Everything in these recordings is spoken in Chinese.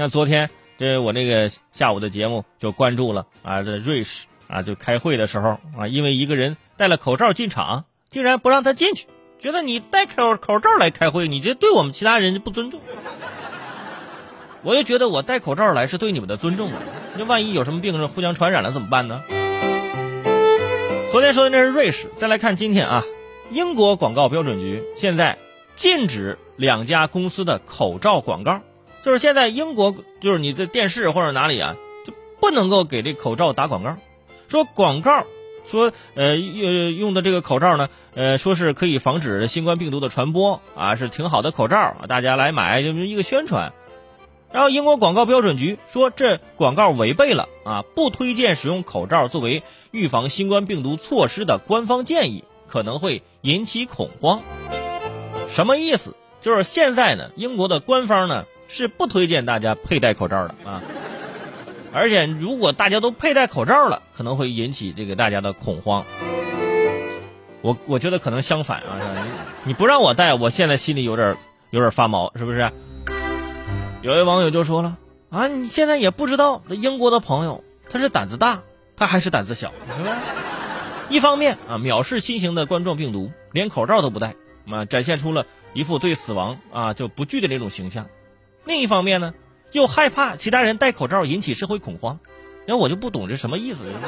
那昨天这我那个下午的节目就关注了啊，这瑞士啊，就开会的时候啊，因为一个人戴了口罩进场，竟然不让他进去，觉得你戴口口罩来开会，你这对我们其他人不尊重。我就觉得我戴口罩来是对你们的尊重啊！那万一有什么病症互相传染了怎么办呢？昨天说的那是瑞士，再来看今天啊，英国广告标准局现在禁止两家公司的口罩广告，就是现在英国就是你在电视或者哪里啊，就不能够给这口罩打广告，说广告说呃用用的这个口罩呢，呃说是可以防止新冠病毒的传播啊，是挺好的口罩，大家来买就是一个宣传。然后英国广告标准局说，这广告违背了啊，不推荐使用口罩作为预防新冠病毒措施的官方建议，可能会引起恐慌。什么意思？就是现在呢，英国的官方呢是不推荐大家佩戴口罩的啊，而且如果大家都佩戴口罩了，可能会引起这个大家的恐慌。我我觉得可能相反啊，你不让我戴，我现在心里有点有点发毛，是不是？有位网友就说了啊，你现在也不知道这英国的朋友他是胆子大，他还是胆子小，是吧？一方面啊，藐视新型的冠状病毒，连口罩都不戴，啊，展现出了一副对死亡啊就不惧的那种形象；另一方面呢，又害怕其他人戴口罩引起社会恐慌。那我就不懂这什么意思了？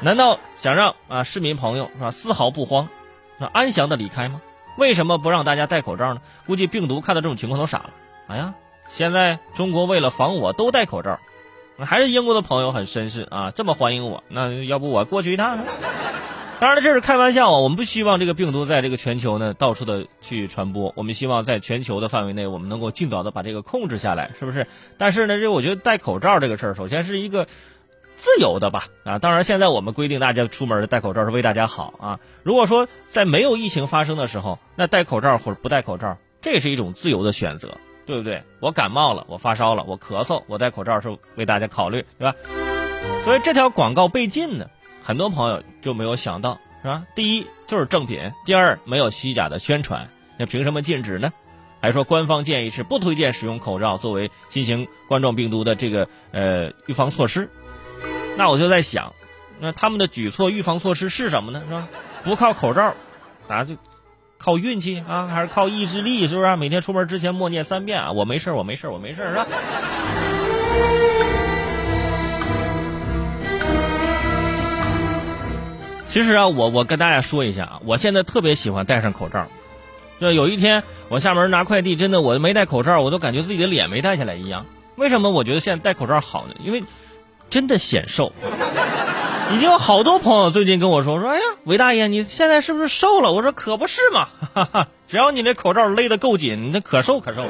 难道想让啊市民朋友是吧丝毫不慌，那安详的离开吗？为什么不让大家戴口罩呢？估计病毒看到这种情况都傻了。哎呀，现在中国为了防我都戴口罩，还是英国的朋友很绅士啊，这么欢迎我，那要不我过去一趟呢？当然了，这是开玩笑啊，我们不希望这个病毒在这个全球呢到处的去传播，我们希望在全球的范围内，我们能够尽早的把这个控制下来，是不是？但是呢，这我觉得戴口罩这个事儿，首先是一个自由的吧，啊，当然现在我们规定大家出门戴口罩是为大家好啊。如果说在没有疫情发生的时候，那戴口罩或者不戴口罩，这也是一种自由的选择。对不对？我感冒了，我发烧了，我咳嗽，我戴口罩是为大家考虑，对吧？所以这条广告被禁呢，很多朋友就没有想到，是吧？第一就是正品，第二没有虚假的宣传，那凭什么禁止呢？还说官方建议是不推荐使用口罩作为新型冠状病毒的这个呃预防措施。那我就在想，那他们的举措预防措施是什么呢？是吧？不靠口罩，大家就。靠运气啊，还是靠意志力？是不是？每天出门之前默念三遍啊，我没事，我没事，我没事，是吧？其实啊，我我跟大家说一下啊，我现在特别喜欢戴上口罩。就有一天我下门拿快递，真的我没戴口罩，我都感觉自己的脸没戴下来一样。为什么我觉得现在戴口罩好呢？因为真的显瘦。已经有好多朋友最近跟我说说，哎呀，韦大爷，你现在是不是瘦了？我说可不是嘛，哈哈，只要你那口罩勒得够紧，那可瘦可瘦。